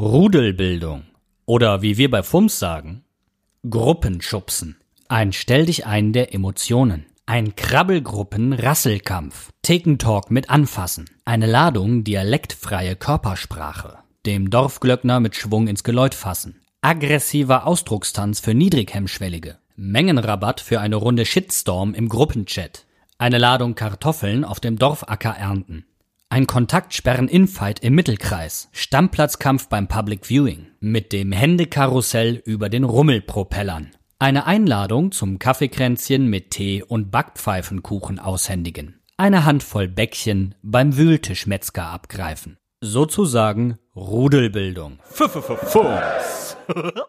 Rudelbildung oder wie wir bei FUMS sagen, Gruppenschubsen. Ein Stell dich ein der Emotionen. Ein Krabbelgruppen-Rasselkampf. Thekentalk mit Anfassen. Eine Ladung dialektfreie Körpersprache. Dem Dorfglöckner mit Schwung ins Geläut fassen. Aggressiver Ausdruckstanz für Niedrighemmschwellige. Mengenrabatt für eine Runde Shitstorm im Gruppenchat. Eine Ladung Kartoffeln auf dem Dorfacker ernten. Ein Kontaktsperren-Infight im Mittelkreis. Stammplatzkampf beim Public Viewing. Mit dem Händekarussell über den Rummelpropellern. Eine Einladung zum Kaffeekränzchen mit Tee und Backpfeifenkuchen aushändigen. Eine Handvoll Bäckchen beim Wühltischmetzger abgreifen. Sozusagen Rudelbildung. F -f -f